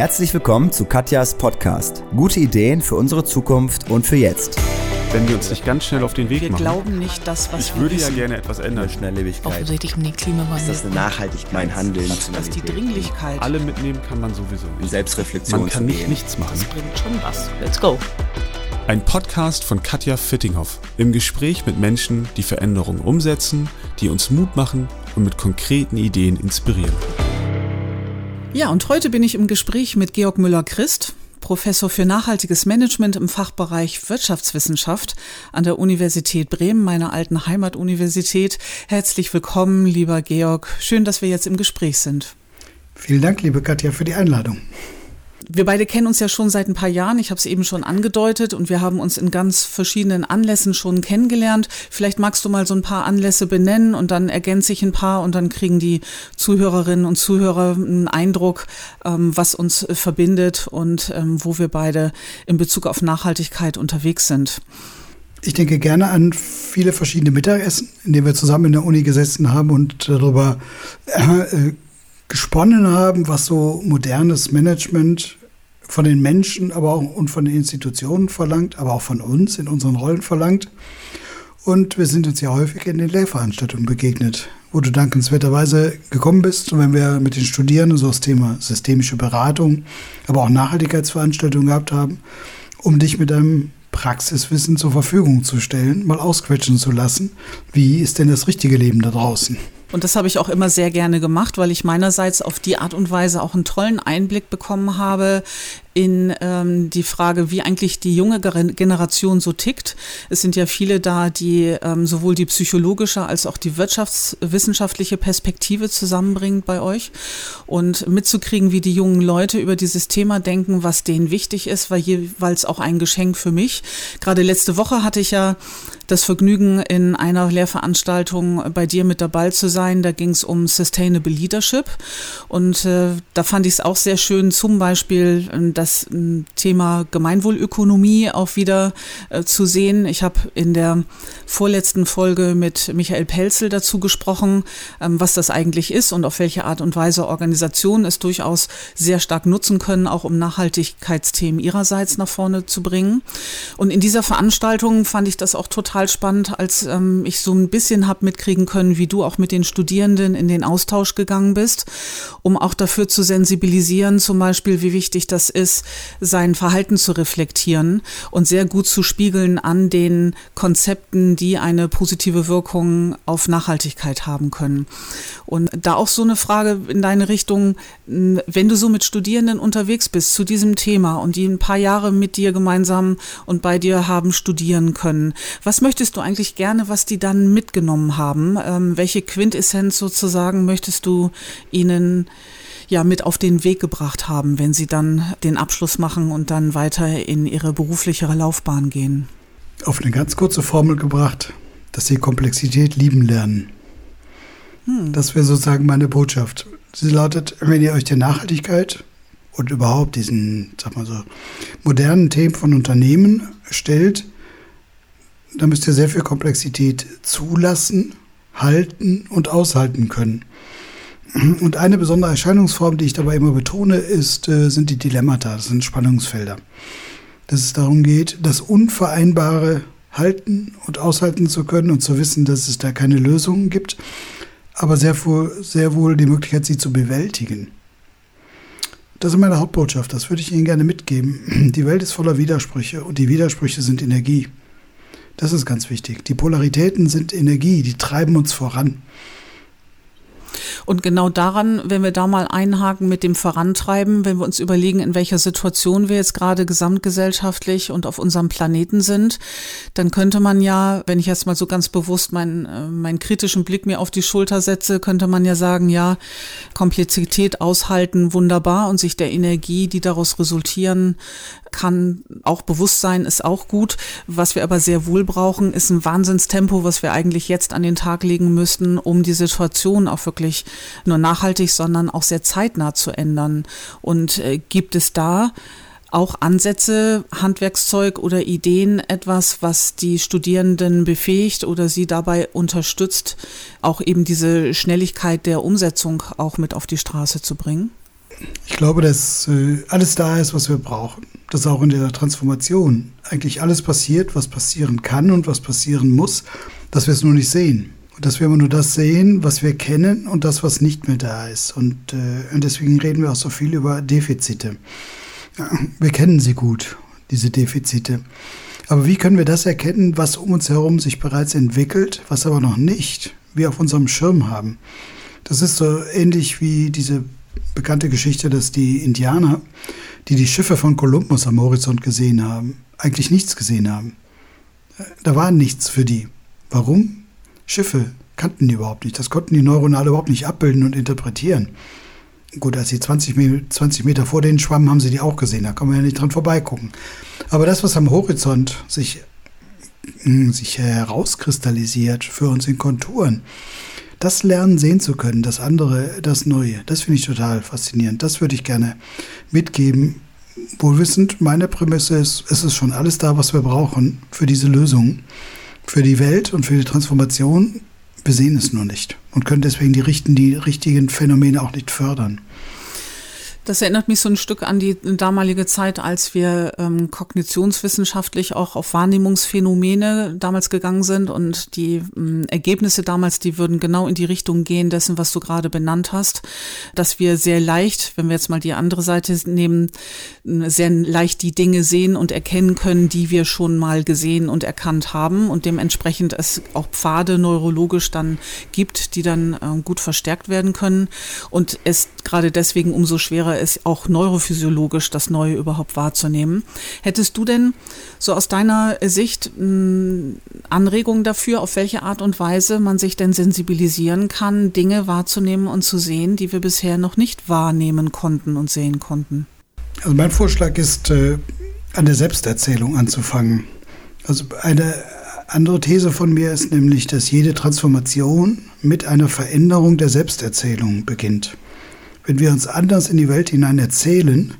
Herzlich willkommen zu Katjas Podcast. Gute Ideen für unsere Zukunft und für jetzt. Wenn wir uns nicht ganz schnell auf den Weg wir machen. Wir glauben nicht das, was ich wir würde wissen. ja gerne etwas ändern. Schnelllebigkeit. Offensichtlich um den Klimawandel. Ist das eine Nachhaltigkeit? Mein Handeln. dass die Dringlichkeit, Alle mitnehmen kann man sowieso In nicht. Selbstreflexion Man kann nicht nichts machen. das bringt schon was. Let's go. Ein Podcast von Katja Fittinghoff. Im Gespräch mit Menschen, die Veränderungen umsetzen, die uns Mut machen und mit konkreten Ideen inspirieren. Ja, und heute bin ich im Gespräch mit Georg Müller-Christ, Professor für nachhaltiges Management im Fachbereich Wirtschaftswissenschaft an der Universität Bremen, meiner alten Heimatuniversität. Herzlich willkommen, lieber Georg. Schön, dass wir jetzt im Gespräch sind. Vielen Dank, liebe Katja, für die Einladung. Wir beide kennen uns ja schon seit ein paar Jahren. Ich habe es eben schon angedeutet und wir haben uns in ganz verschiedenen Anlässen schon kennengelernt. Vielleicht magst du mal so ein paar Anlässe benennen und dann ergänze ich ein paar und dann kriegen die Zuhörerinnen und Zuhörer einen Eindruck, ähm, was uns verbindet und ähm, wo wir beide in Bezug auf Nachhaltigkeit unterwegs sind. Ich denke gerne an viele verschiedene Mittagessen, in denen wir zusammen in der Uni gesessen haben und darüber äh, gesponnen haben, was so modernes Management von den Menschen, aber auch und von den Institutionen verlangt, aber auch von uns in unseren Rollen verlangt. Und wir sind uns ja häufig in den Lehrveranstaltungen begegnet, wo du dankenswerterweise gekommen bist. Und wenn wir mit den Studierenden so das Thema systemische Beratung, aber auch Nachhaltigkeitsveranstaltungen gehabt haben, um dich mit deinem Praxiswissen zur Verfügung zu stellen, mal ausquetschen zu lassen. Wie ist denn das richtige Leben da draußen? Und das habe ich auch immer sehr gerne gemacht, weil ich meinerseits auf die Art und Weise auch einen tollen Einblick bekommen habe in ähm, die Frage, wie eigentlich die junge Generation so tickt. Es sind ja viele da, die ähm, sowohl die psychologische als auch die wirtschaftswissenschaftliche Perspektive zusammenbringt bei euch und mitzukriegen, wie die jungen Leute über dieses Thema denken, was denen wichtig ist, war jeweils auch ein Geschenk für mich. Gerade letzte Woche hatte ich ja das Vergnügen, in einer Lehrveranstaltung bei dir mit dabei zu sein. Da ging es um Sustainable Leadership und äh, da fand ich es auch sehr schön, zum Beispiel äh, das äh, Thema Gemeinwohlökonomie auch wieder äh, zu sehen. Ich habe in der vorletzten Folge mit Michael Pelzel dazu gesprochen, ähm, was das eigentlich ist und auf welche Art und Weise Organisationen es durchaus sehr stark nutzen können, auch um Nachhaltigkeitsthemen ihrerseits nach vorne zu bringen. Und in dieser Veranstaltung fand ich das auch total spannend, als ähm, ich so ein bisschen habe mitkriegen können, wie du auch mit den Studierenden in den Austausch gegangen bist, um auch dafür zu sensibilisieren, zum Beispiel, wie wichtig das ist, sein Verhalten zu reflektieren und sehr gut zu spiegeln an den Konzepten, die eine positive Wirkung auf Nachhaltigkeit haben können. Und da auch so eine Frage in deine Richtung, wenn du so mit Studierenden unterwegs bist zu diesem Thema und die ein paar Jahre mit dir gemeinsam und bei dir haben studieren können, was möchtest du eigentlich gerne, was die dann mitgenommen haben? Ähm, welche Quintessenz sozusagen möchtest du ihnen ja mit auf den Weg gebracht haben, wenn sie dann den Abschluss machen und dann weiter in ihre berufliche Laufbahn gehen? Auf eine ganz kurze Formel gebracht, dass sie Komplexität lieben lernen. Hm. Das wäre sozusagen meine Botschaft. Sie lautet, wenn ihr euch der Nachhaltigkeit und überhaupt diesen, sag mal so, modernen Themen von Unternehmen stellt, dann müsst ihr sehr viel Komplexität zulassen, halten und aushalten können. Und eine besondere Erscheinungsform, die ich dabei immer betone, ist, äh, sind die Dilemmata, das sind Spannungsfelder. Dass es darum geht, das Unvereinbare halten und aushalten zu können und zu wissen, dass es da keine Lösungen gibt, aber sehr sehr wohl die Möglichkeit, sie zu bewältigen. Das ist meine Hauptbotschaft, das würde ich Ihnen gerne mitgeben. Die Welt ist voller Widersprüche und die Widersprüche sind Energie. Das ist ganz wichtig. Die Polaritäten sind Energie, die treiben uns voran. Und genau daran, wenn wir da mal einhaken mit dem Vorantreiben, wenn wir uns überlegen, in welcher Situation wir jetzt gerade gesamtgesellschaftlich und auf unserem Planeten sind, dann könnte man ja, wenn ich jetzt mal so ganz bewusst meinen, meinen kritischen Blick mir auf die Schulter setze, könnte man ja sagen, ja, Komplexität aushalten, wunderbar und sich der Energie, die daraus resultieren kann, auch bewusst sein, ist auch gut. Was wir aber sehr wohl brauchen, ist ein Wahnsinnstempo, was wir eigentlich jetzt an den Tag legen müssten, um die Situation auch wirklich nur nachhaltig, sondern auch sehr zeitnah zu ändern. Und äh, gibt es da auch Ansätze, Handwerkszeug oder Ideen, etwas, was die Studierenden befähigt oder sie dabei unterstützt, auch eben diese Schnelligkeit der Umsetzung auch mit auf die Straße zu bringen? Ich glaube, dass äh, alles da ist, was wir brauchen. Dass auch in der Transformation eigentlich alles passiert, was passieren kann und was passieren muss, dass wir es nur nicht sehen. Dass wir immer nur das sehen, was wir kennen und das, was nicht mehr da ist. Und, äh, und deswegen reden wir auch so viel über Defizite. Ja, wir kennen sie gut, diese Defizite. Aber wie können wir das erkennen, was um uns herum sich bereits entwickelt, was aber noch nicht wir auf unserem Schirm haben? Das ist so ähnlich wie diese bekannte Geschichte, dass die Indianer, die die Schiffe von Kolumbus am Horizont gesehen haben, eigentlich nichts gesehen haben. Da war nichts für die. Warum? Schiffe kannten die überhaupt nicht. Das konnten die neuronal überhaupt nicht abbilden und interpretieren. Gut, als sie 20, 20 Meter vor denen schwammen, haben sie die auch gesehen. Da kann man ja nicht dran vorbeigucken. Aber das, was am Horizont sich, hm, sich herauskristallisiert für uns in Konturen, das lernen sehen zu können, das andere, das Neue, das finde ich total faszinierend. Das würde ich gerne mitgeben. Wohlwissend, meine Prämisse ist, es ist schon alles da, was wir brauchen für diese Lösung, für die Welt und für die Transformation. Wir sehen es nur nicht und können deswegen die, richten, die richtigen Phänomene auch nicht fördern. Das erinnert mich so ein Stück an die damalige Zeit, als wir ähm, kognitionswissenschaftlich auch auf Wahrnehmungsphänomene damals gegangen sind und die ähm, Ergebnisse damals, die würden genau in die Richtung gehen dessen, was du gerade benannt hast, dass wir sehr leicht, wenn wir jetzt mal die andere Seite nehmen, sehr leicht die Dinge sehen und erkennen können, die wir schon mal gesehen und erkannt haben und dementsprechend es auch Pfade neurologisch dann gibt, die dann äh, gut verstärkt werden können. Und es gerade deswegen umso schwerer es auch neurophysiologisch, das Neue überhaupt wahrzunehmen. Hättest du denn so aus deiner Sicht Anregungen dafür, auf welche Art und Weise man sich denn sensibilisieren kann, Dinge wahrzunehmen und zu sehen, die wir bisher noch nicht wahrnehmen konnten und sehen konnten? Also mein Vorschlag ist, äh, an der Selbsterzählung anzufangen. Also eine andere These von mir ist nämlich, dass jede Transformation mit einer Veränderung der Selbsterzählung beginnt. Wenn wir uns anders in die Welt hinein erzählen,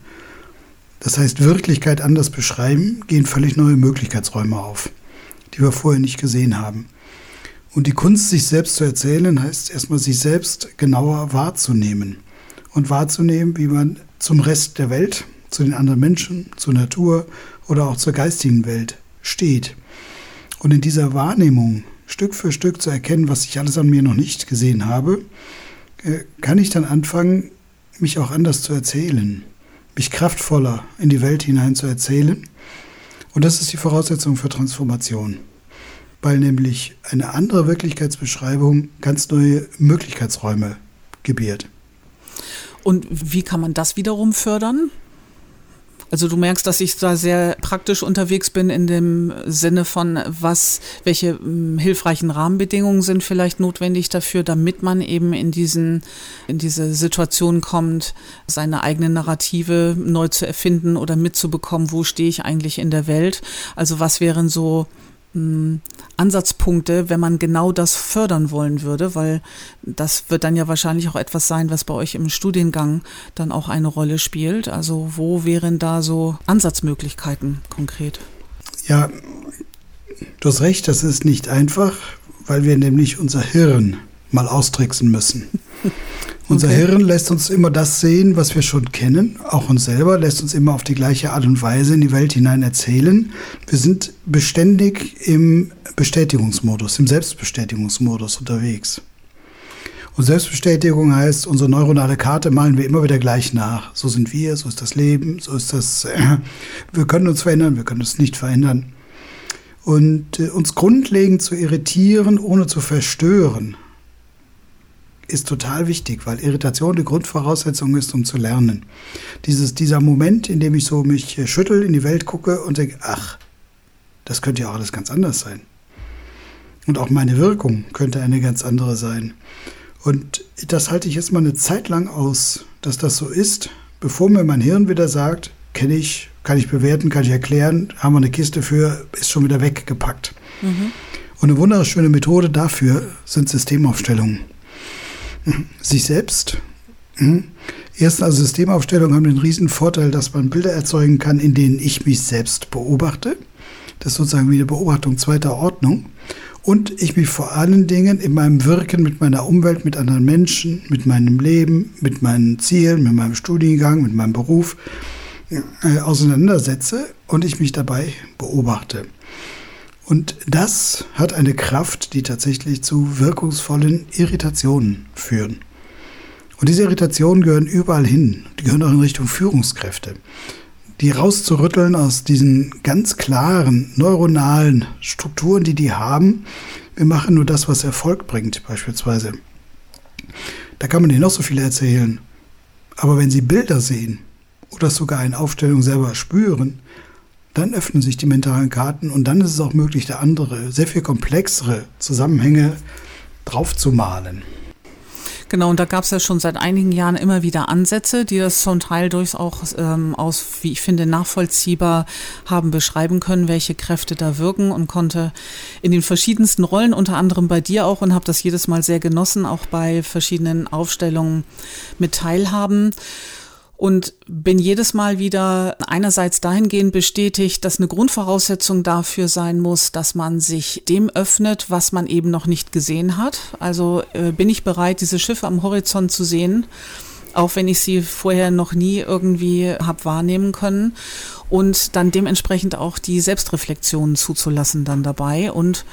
das heißt Wirklichkeit anders beschreiben, gehen völlig neue Möglichkeitsräume auf, die wir vorher nicht gesehen haben. Und die Kunst, sich selbst zu erzählen, heißt erstmal, sich selbst genauer wahrzunehmen. Und wahrzunehmen, wie man zum Rest der Welt, zu den anderen Menschen, zur Natur oder auch zur geistigen Welt steht. Und in dieser Wahrnehmung Stück für Stück zu erkennen, was ich alles an mir noch nicht gesehen habe, kann ich dann anfangen, mich auch anders zu erzählen, mich kraftvoller in die Welt hinein zu erzählen. Und das ist die Voraussetzung für Transformation, weil nämlich eine andere Wirklichkeitsbeschreibung ganz neue Möglichkeitsräume gebiert. Und wie kann man das wiederum fördern? Also du merkst, dass ich da sehr praktisch unterwegs bin in dem Sinne von, was, welche hm, hilfreichen Rahmenbedingungen sind vielleicht notwendig dafür, damit man eben in diesen, in diese Situation kommt, seine eigene Narrative neu zu erfinden oder mitzubekommen, wo stehe ich eigentlich in der Welt. Also was wären so Ansatzpunkte, wenn man genau das fördern wollen würde, weil das wird dann ja wahrscheinlich auch etwas sein, was bei euch im Studiengang dann auch eine Rolle spielt. Also wo wären da so Ansatzmöglichkeiten konkret? Ja, du hast recht, das ist nicht einfach, weil wir nämlich unser Hirn mal austricksen müssen. Unser okay. Hirn lässt uns immer das sehen, was wir schon kennen. Auch uns selber lässt uns immer auf die gleiche Art und Weise in die Welt hinein erzählen. Wir sind beständig im Bestätigungsmodus, im Selbstbestätigungsmodus unterwegs. Und Selbstbestätigung heißt, unsere neuronale Karte malen wir immer wieder gleich nach. So sind wir, so ist das Leben, so ist das. Äh, wir können uns verändern, wir können uns nicht verändern. Und äh, uns grundlegend zu irritieren, ohne zu verstören, ist total wichtig, weil Irritation die Grundvoraussetzung ist, um zu lernen. Dieses, dieser Moment, in dem ich so mich schüttel, in die Welt gucke und denke, ach, das könnte ja auch alles ganz anders sein. Und auch meine Wirkung könnte eine ganz andere sein. Und das halte ich jetzt mal eine Zeit lang aus, dass das so ist, bevor mir mein Hirn wieder sagt, kenne ich, kann ich bewerten, kann ich erklären, haben wir eine Kiste für, ist schon wieder weggepackt. Mhm. Und eine wunderschöne Methode dafür sind Systemaufstellungen sich selbst. Hm? Erstens, also Systemaufstellungen haben den riesen Vorteil, dass man Bilder erzeugen kann, in denen ich mich selbst beobachte. Das ist sozusagen wie eine Beobachtung zweiter Ordnung. und ich mich vor allen Dingen in meinem Wirken mit meiner Umwelt, mit anderen Menschen, mit meinem Leben, mit meinen Zielen, mit meinem Studiengang, mit meinem Beruf äh, auseinandersetze und ich mich dabei beobachte. Und das hat eine Kraft, die tatsächlich zu wirkungsvollen Irritationen führen. Und diese Irritationen gehören überall hin. Die gehören auch in Richtung Führungskräfte. Die rauszurütteln aus diesen ganz klaren neuronalen Strukturen, die die haben. Wir machen nur das, was Erfolg bringt, beispielsweise. Da kann man denen noch so viel erzählen. Aber wenn sie Bilder sehen oder sogar eine Aufstellung selber spüren, dann öffnen sich die mentalen Karten und dann ist es auch möglich, da andere, sehr viel komplexere Zusammenhänge draufzumalen. Genau, und da gab es ja schon seit einigen Jahren immer wieder Ansätze, die das zum Teil durchaus auch ähm, aus, wie ich finde, nachvollziehbar haben beschreiben können, welche Kräfte da wirken und konnte in den verschiedensten Rollen, unter anderem bei dir auch, und habe das jedes Mal sehr genossen, auch bei verschiedenen Aufstellungen mit teilhaben und bin jedes Mal wieder einerseits dahingehend bestätigt, dass eine Grundvoraussetzung dafür sein muss, dass man sich dem öffnet, was man eben noch nicht gesehen hat. Also äh, bin ich bereit, diese Schiffe am Horizont zu sehen, auch wenn ich sie vorher noch nie irgendwie habe wahrnehmen können und dann dementsprechend auch die Selbstreflexion zuzulassen dann dabei und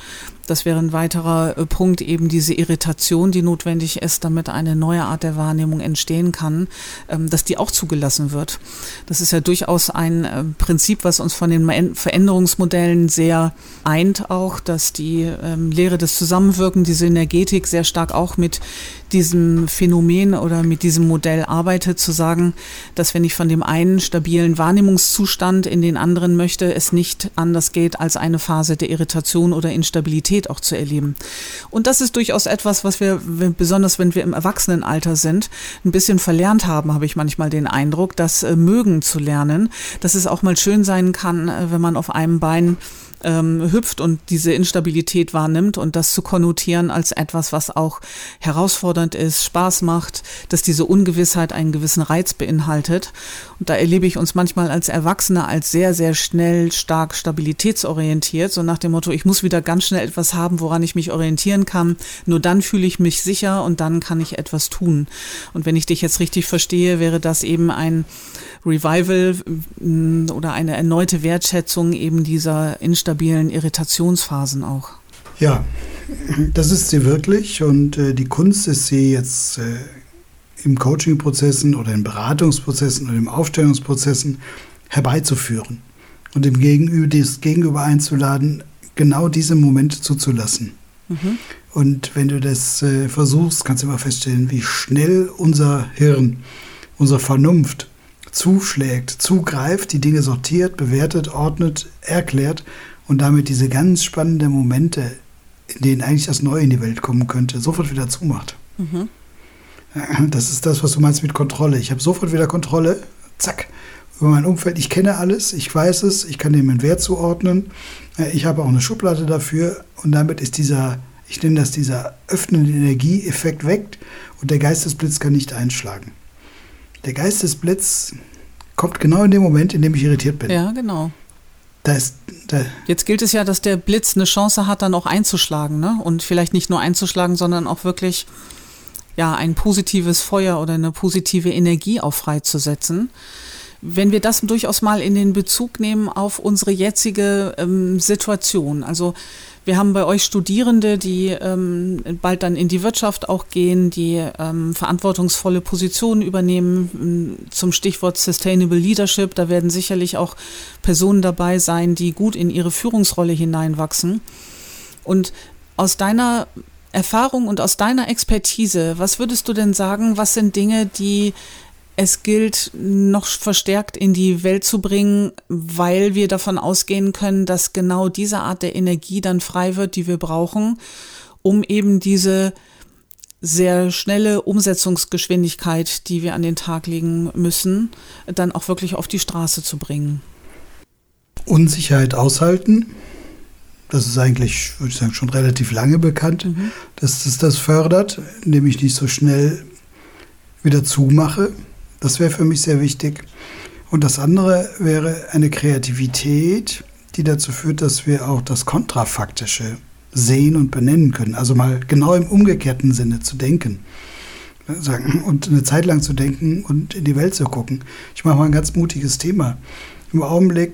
das wäre ein weiterer äh, Punkt, eben diese Irritation, die notwendig ist, damit eine neue Art der Wahrnehmung entstehen kann, ähm, dass die auch zugelassen wird. Das ist ja durchaus ein äh, Prinzip, was uns von den Veränderungsmodellen sehr eint, auch, dass die ähm, Lehre des Zusammenwirken, die Synergetik sehr stark auch mit diesem Phänomen oder mit diesem Modell arbeitet, zu sagen, dass wenn ich von dem einen stabilen Wahrnehmungszustand in den anderen möchte, es nicht anders geht, als eine Phase der Irritation oder Instabilität auch zu erleben. Und das ist durchaus etwas, was wir, besonders wenn wir im Erwachsenenalter sind, ein bisschen verlernt haben, habe ich manchmal den Eindruck, das äh, mögen zu lernen, dass es auch mal schön sein kann, äh, wenn man auf einem Bein ähm, hüpft und diese Instabilität wahrnimmt und das zu konnotieren als etwas, was auch herausfordernd ist, Spaß macht, dass diese Ungewissheit einen gewissen Reiz beinhaltet. Und da erlebe ich uns manchmal als Erwachsene als sehr, sehr schnell, stark stabilitätsorientiert, so nach dem Motto, ich muss wieder ganz schnell etwas haben, woran ich mich orientieren kann. Nur dann fühle ich mich sicher und dann kann ich etwas tun. Und wenn ich dich jetzt richtig verstehe, wäre das eben ein Revival oder eine erneute Wertschätzung eben dieser instabilen Irritationsphasen auch. Ja, das ist sie wirklich und äh, die Kunst ist sie jetzt äh, im Coaching-Prozessen oder in Beratungsprozessen oder in Aufstellungsprozessen herbeizuführen und dem Gegenüber, das Gegenüber einzuladen, genau diese Momente zuzulassen. Mhm. Und wenn du das äh, versuchst, kannst du immer feststellen, wie schnell unser Hirn, unsere Vernunft zuschlägt, zugreift, die Dinge sortiert, bewertet, ordnet, erklärt und damit diese ganz spannenden Momente, in denen eigentlich das Neue in die Welt kommen könnte, sofort wieder zumacht. Mhm. Das ist das, was du meinst mit Kontrolle. Ich habe sofort wieder Kontrolle, zack, über mein Umfeld. Ich kenne alles, ich weiß es, ich kann dem einen Wert zuordnen. Ich habe auch eine Schublade dafür und damit ist dieser, ich nenne das dieser öffnende Energieeffekt weg und der Geistesblitz kann nicht einschlagen. Der Geistesblitz kommt genau in dem Moment, in dem ich irritiert bin. Ja, genau. Da ist, da Jetzt gilt es ja, dass der Blitz eine Chance hat, dann auch einzuschlagen, ne? Und vielleicht nicht nur einzuschlagen, sondern auch wirklich ja ein positives Feuer oder eine positive Energie auch freizusetzen. Wenn wir das durchaus mal in den Bezug nehmen auf unsere jetzige ähm, Situation, also wir haben bei euch Studierende, die ähm, bald dann in die Wirtschaft auch gehen, die ähm, verantwortungsvolle Positionen übernehmen. Zum Stichwort Sustainable Leadership, da werden sicherlich auch Personen dabei sein, die gut in ihre Führungsrolle hineinwachsen. Und aus deiner Erfahrung und aus deiner Expertise, was würdest du denn sagen, was sind Dinge, die es gilt, noch verstärkt in die Welt zu bringen, weil wir davon ausgehen können, dass genau diese Art der Energie dann frei wird, die wir brauchen, um eben diese sehr schnelle Umsetzungsgeschwindigkeit, die wir an den Tag legen müssen, dann auch wirklich auf die Straße zu bringen. Unsicherheit aushalten. Das ist eigentlich, würde ich sagen, schon relativ lange bekannt, mhm. dass es das fördert, indem ich nicht so schnell wieder zumache. Das wäre für mich sehr wichtig. Und das andere wäre eine Kreativität, die dazu führt, dass wir auch das Kontrafaktische sehen und benennen können. Also mal genau im umgekehrten Sinne zu denken. Sagen, und eine Zeit lang zu denken und in die Welt zu gucken. Ich mache mal ein ganz mutiges Thema. Im Augenblick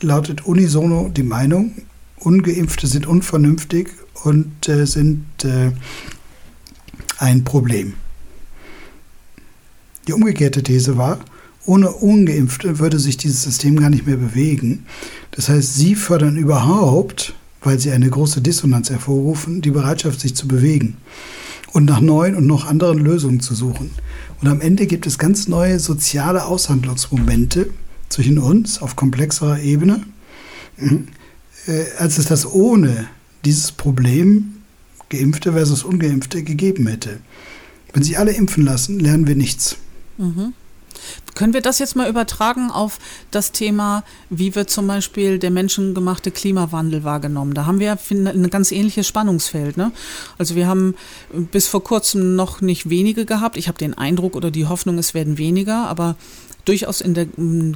lautet unisono die Meinung, ungeimpfte sind unvernünftig und äh, sind äh, ein Problem. Die umgekehrte These war, ohne ungeimpfte würde sich dieses System gar nicht mehr bewegen. Das heißt, sie fördern überhaupt, weil sie eine große Dissonanz hervorrufen, die Bereitschaft, sich zu bewegen und nach neuen und noch anderen Lösungen zu suchen. Und am Ende gibt es ganz neue soziale Aushandlungsmomente zwischen uns auf komplexerer Ebene, äh, als es das ohne dieses Problem Geimpfte versus Ungeimpfte gegeben hätte. Wenn sich alle impfen lassen, lernen wir nichts. Mhm. Können wir das jetzt mal übertragen auf das Thema, wie wird zum Beispiel der menschengemachte Klimawandel wahrgenommen? Da haben wir ein ganz ähnliches Spannungsfeld. Ne? Also wir haben bis vor kurzem noch nicht wenige gehabt. Ich habe den Eindruck oder die Hoffnung, es werden weniger, aber durchaus in der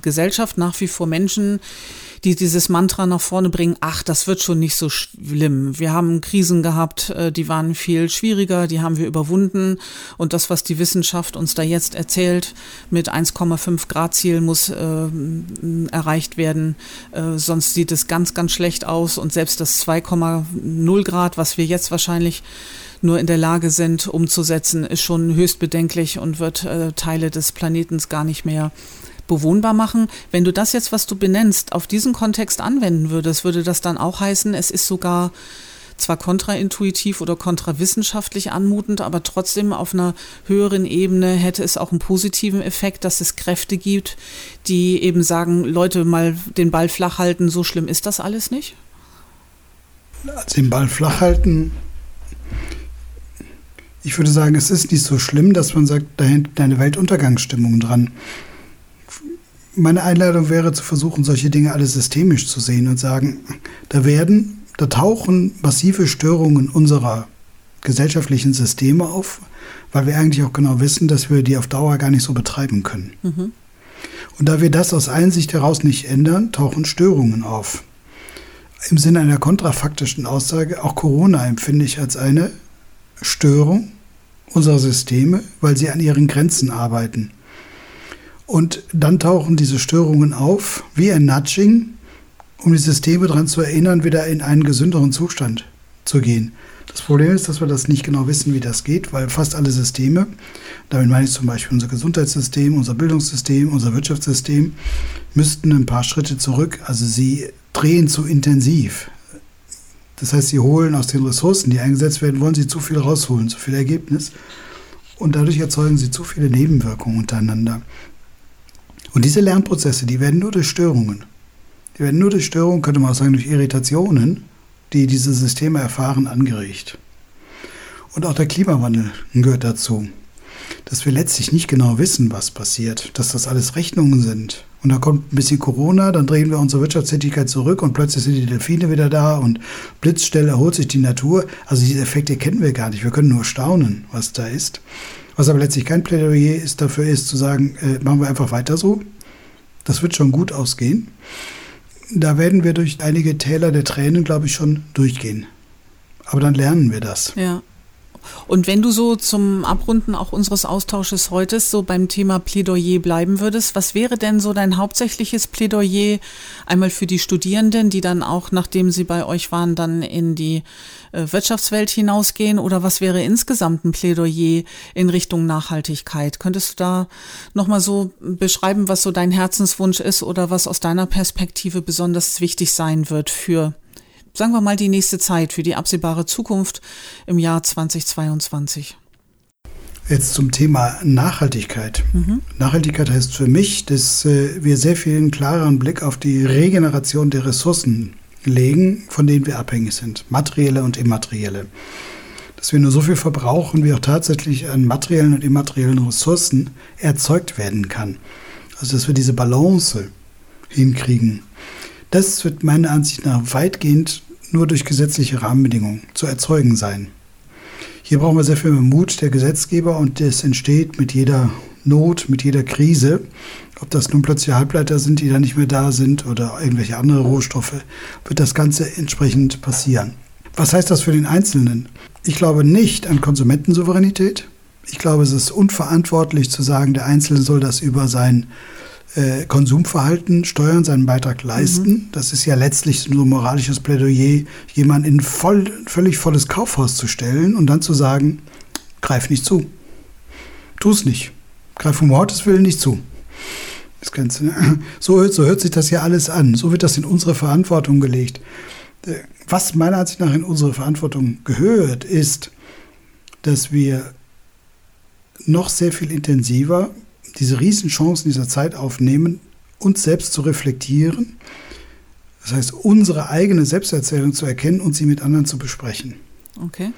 Gesellschaft nach wie vor Menschen, die dieses Mantra nach vorne bringen, ach, das wird schon nicht so schlimm. Wir haben Krisen gehabt, äh, die waren viel schwieriger, die haben wir überwunden. Und das, was die Wissenschaft uns da jetzt erzählt, mit 1,5 Grad Ziel muss äh, erreicht werden, äh, sonst sieht es ganz, ganz schlecht aus. Und selbst das 2,0 Grad, was wir jetzt wahrscheinlich nur in der Lage sind umzusetzen, ist schon höchst bedenklich und wird äh, Teile des Planetens gar nicht mehr bewohnbar machen. Wenn du das jetzt, was du benennst, auf diesen Kontext anwenden würdest, würde das dann auch heißen, es ist sogar zwar kontraintuitiv oder kontrawissenschaftlich anmutend, aber trotzdem auf einer höheren Ebene hätte es auch einen positiven Effekt, dass es Kräfte gibt, die eben sagen, Leute, mal den Ball flach halten, so schlimm ist das alles nicht? Also den Ball flach halten, ich würde sagen, es ist nicht so schlimm, dass man sagt, da hängt eine Weltuntergangsstimmung dran meine Einladung wäre zu versuchen, solche Dinge alle systemisch zu sehen und sagen, da werden, da tauchen massive Störungen unserer gesellschaftlichen Systeme auf, weil wir eigentlich auch genau wissen, dass wir die auf Dauer gar nicht so betreiben können. Mhm. Und da wir das aus Einsicht heraus nicht ändern, tauchen Störungen auf. Im Sinne einer kontrafaktischen Aussage, auch Corona empfinde ich als eine Störung unserer Systeme, weil sie an ihren Grenzen arbeiten. Und dann tauchen diese Störungen auf, wie ein Nudging, um die Systeme daran zu erinnern, wieder in einen gesünderen Zustand zu gehen. Das Problem ist, dass wir das nicht genau wissen, wie das geht, weil fast alle Systeme, damit meine ich zum Beispiel unser Gesundheitssystem, unser Bildungssystem, unser Wirtschaftssystem, müssten ein paar Schritte zurück. Also sie drehen zu intensiv. Das heißt, sie holen aus den Ressourcen, die eingesetzt werden, wollen sie zu viel rausholen, zu viel Ergebnis. Und dadurch erzeugen sie zu viele Nebenwirkungen untereinander. Und diese Lernprozesse, die werden nur durch Störungen, die werden nur durch Störungen, könnte man auch sagen, durch Irritationen, die diese Systeme erfahren, angeregt. Und auch der Klimawandel gehört dazu, dass wir letztlich nicht genau wissen, was passiert, dass das alles Rechnungen sind. Und da kommt ein bisschen Corona, dann drehen wir unsere Wirtschaftstätigkeit zurück und plötzlich sind die Delfine wieder da und blitzstell erholt sich die Natur. Also diese Effekte kennen wir gar nicht. Wir können nur staunen, was da ist. Was aber letztlich kein Plädoyer ist, dafür ist zu sagen, äh, machen wir einfach weiter so. Das wird schon gut ausgehen. Da werden wir durch einige Täler der Tränen, glaube ich, schon durchgehen. Aber dann lernen wir das. Ja. Und wenn du so zum Abrunden auch unseres Austausches heute so beim Thema Plädoyer bleiben würdest, was wäre denn so dein hauptsächliches Plädoyer einmal für die Studierenden, die dann auch, nachdem sie bei euch waren, dann in die äh, Wirtschaftswelt hinausgehen? Oder was wäre insgesamt ein Plädoyer in Richtung Nachhaltigkeit? Könntest du da nochmal so beschreiben, was so dein Herzenswunsch ist oder was aus deiner Perspektive besonders wichtig sein wird für sagen wir mal, die nächste Zeit, für die absehbare Zukunft im Jahr 2022? Jetzt zum Thema Nachhaltigkeit. Mhm. Nachhaltigkeit heißt für mich, dass äh, wir sehr viel einen klareren Blick auf die Regeneration der Ressourcen legen, von denen wir abhängig sind, materielle und immaterielle. Dass wir nur so viel verbrauchen, wie auch tatsächlich an materiellen und immateriellen Ressourcen erzeugt werden kann. Also dass wir diese Balance hinkriegen. Das wird meiner Ansicht nach weitgehend nur durch gesetzliche Rahmenbedingungen zu erzeugen sein. Hier brauchen wir sehr viel Mut der Gesetzgeber und das entsteht mit jeder Not, mit jeder Krise. Ob das nun plötzlich Halbleiter sind, die dann nicht mehr da sind oder irgendwelche andere Rohstoffe, wird das Ganze entsprechend passieren. Was heißt das für den Einzelnen? Ich glaube nicht an Konsumentensouveränität. Ich glaube, es ist unverantwortlich zu sagen, der Einzelne soll das über sein äh, Konsumverhalten steuern, seinen Beitrag leisten. Mhm. Das ist ja letztlich so ein moralisches Plädoyer, jemanden in voll, völlig volles Kaufhaus zu stellen und dann zu sagen, greif nicht zu. Tu es nicht. Greif um Gottes Willen nicht zu. Das Ganze, ne? so, so hört sich das ja alles an. So wird das in unsere Verantwortung gelegt. Äh, was meiner Ansicht nach in unsere Verantwortung gehört, ist, dass wir noch sehr viel intensiver diese Riesenchancen dieser Zeit aufnehmen, uns selbst zu reflektieren. Das heißt, unsere eigene Selbsterzählung zu erkennen und sie mit anderen zu besprechen. Okay.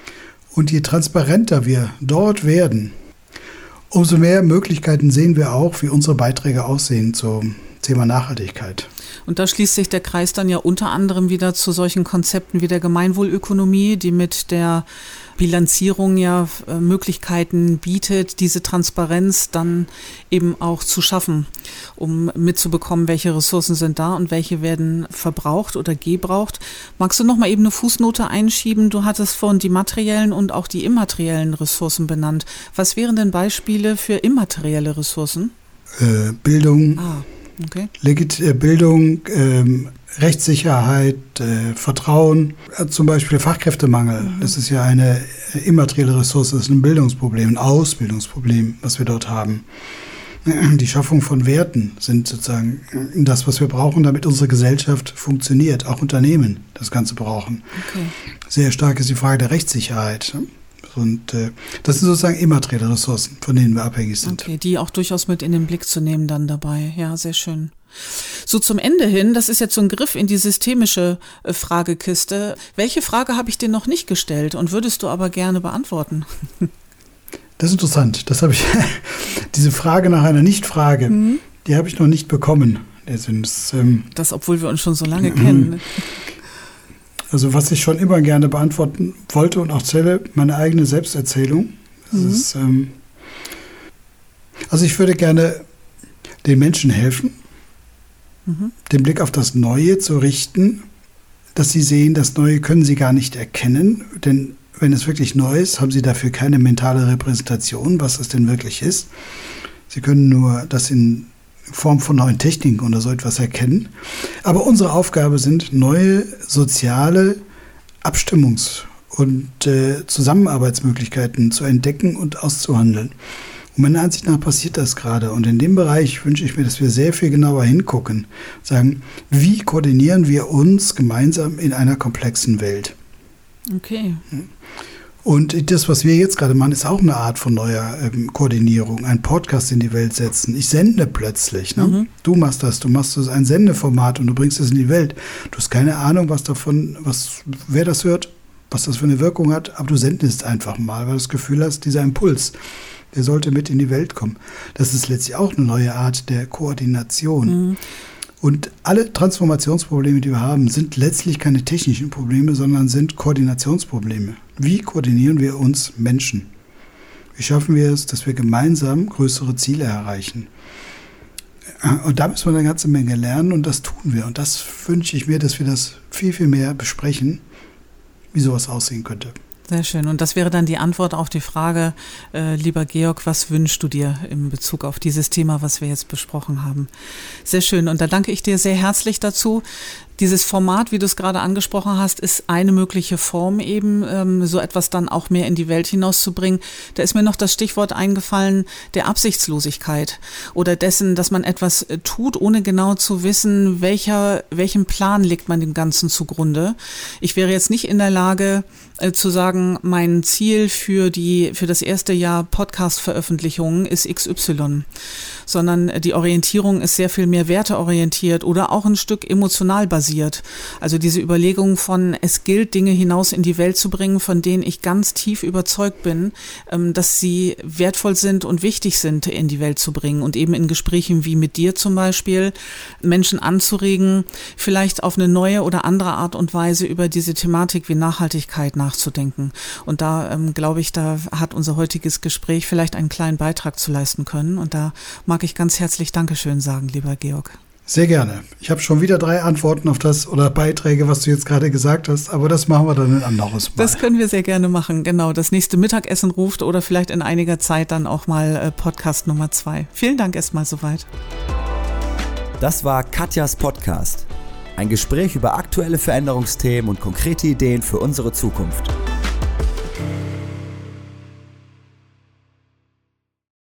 Und je transparenter wir dort werden, umso mehr Möglichkeiten sehen wir auch, wie unsere Beiträge aussehen zum Thema Nachhaltigkeit. Und da schließt sich der Kreis dann ja unter anderem wieder zu solchen Konzepten wie der Gemeinwohlökonomie, die mit der Bilanzierung ja äh, Möglichkeiten bietet, diese Transparenz dann eben auch zu schaffen, um mitzubekommen, welche Ressourcen sind da und welche werden verbraucht oder gebraucht. Magst du noch mal eben eine Fußnote einschieben? Du hattest vorhin die materiellen und auch die immateriellen Ressourcen benannt. Was wären denn Beispiele für immaterielle Ressourcen? Äh, Bildung. Ah Okay. Äh, Bildung, ähm, Rechtssicherheit, äh, Vertrauen, äh, zum Beispiel Fachkräftemangel. Mhm. Das ist ja eine äh, immaterielle Ressource, das ist ein Bildungsproblem, ein Ausbildungsproblem, was wir dort haben. Die Schaffung von Werten sind sozusagen das, was wir brauchen, damit unsere Gesellschaft funktioniert. Auch Unternehmen das Ganze brauchen. Okay. Sehr stark ist die Frage der Rechtssicherheit. Und äh, das sind sozusagen immaterielle Ressourcen, von denen wir abhängig sind. Okay, die auch durchaus mit in den Blick zu nehmen dann dabei. Ja, sehr schön. So zum Ende hin, das ist jetzt so ein Griff in die systemische äh, Fragekiste. Welche Frage habe ich dir noch nicht gestellt und würdest du aber gerne beantworten? Das ist interessant. Das habe ich, diese Frage nach einer Nichtfrage, mhm. die habe ich noch nicht bekommen. Das, ähm, das, obwohl wir uns schon so lange kennen. Also was ich schon immer gerne beantworten wollte und auch zähle, meine eigene Selbsterzählung. Mhm. Ist, ähm, also ich würde gerne den Menschen helfen, mhm. den Blick auf das Neue zu richten, dass sie sehen, das Neue können sie gar nicht erkennen, denn wenn es wirklich neu ist, haben sie dafür keine mentale Repräsentation, was es denn wirklich ist. Sie können nur das in Form von neuen Techniken oder so etwas erkennen. Aber unsere Aufgabe sind neue soziale Abstimmungs- und äh, Zusammenarbeitsmöglichkeiten zu entdecken und auszuhandeln. Und meiner Ansicht nach passiert das gerade. Und in dem Bereich wünsche ich mir, dass wir sehr viel genauer hingucken. Sagen, wie koordinieren wir uns gemeinsam in einer komplexen Welt? Okay. Und das, was wir jetzt gerade machen, ist auch eine Art von neuer ähm, Koordinierung, ein Podcast in die Welt setzen. Ich sende plötzlich. Ne? Mhm. Du machst das, du machst das ein Sendeformat und du bringst es in die Welt. Du hast keine Ahnung, was davon, was, wer das hört, was das für eine Wirkung hat, aber du sendest einfach mal, weil du das Gefühl hast, dieser Impuls, der sollte mit in die Welt kommen. Das ist letztlich auch eine neue Art der Koordination. Mhm. Und alle Transformationsprobleme, die wir haben, sind letztlich keine technischen Probleme, sondern sind Koordinationsprobleme. Wie koordinieren wir uns Menschen? Wie schaffen wir es, dass wir gemeinsam größere Ziele erreichen? Und da müssen wir eine ganze Menge lernen und das tun wir. Und das wünsche ich mir, dass wir das viel, viel mehr besprechen, wie sowas aussehen könnte. Sehr schön. Und das wäre dann die Antwort auf die Frage, äh, lieber Georg, was wünschst du dir in Bezug auf dieses Thema, was wir jetzt besprochen haben? Sehr schön. Und da danke ich dir sehr herzlich dazu. Dieses Format, wie du es gerade angesprochen hast, ist eine mögliche Form eben, ähm, so etwas dann auch mehr in die Welt hinauszubringen. Da ist mir noch das Stichwort eingefallen der Absichtslosigkeit oder dessen, dass man etwas äh, tut, ohne genau zu wissen, welcher, welchen Plan legt man dem Ganzen zugrunde. Ich wäre jetzt nicht in der Lage äh, zu sagen, mein Ziel für die, für das erste Jahr Podcast-Veröffentlichungen ist XY, sondern die Orientierung ist sehr viel mehr werteorientiert oder auch ein Stück emotional basiert. Also diese Überlegung von, es gilt, Dinge hinaus in die Welt zu bringen, von denen ich ganz tief überzeugt bin, ähm, dass sie wertvoll sind und wichtig sind, in die Welt zu bringen. Und eben in Gesprächen wie mit dir zum Beispiel, Menschen anzuregen, vielleicht auf eine neue oder andere Art und Weise über diese Thematik wie Nachhaltigkeit nachzudenken. Und da ähm, glaube ich, da hat unser heutiges Gespräch vielleicht einen kleinen Beitrag zu leisten können. Und da mag ich ganz herzlich Dankeschön sagen, lieber Georg. Sehr gerne. Ich habe schon wieder drei Antworten auf das oder Beiträge, was du jetzt gerade gesagt hast, aber das machen wir dann ein anderes Mal. Das können wir sehr gerne machen, genau. Das nächste Mittagessen ruft oder vielleicht in einiger Zeit dann auch mal äh, Podcast Nummer zwei. Vielen Dank erstmal soweit. Das war Katjas Podcast. Ein Gespräch über aktuelle Veränderungsthemen und konkrete Ideen für unsere Zukunft.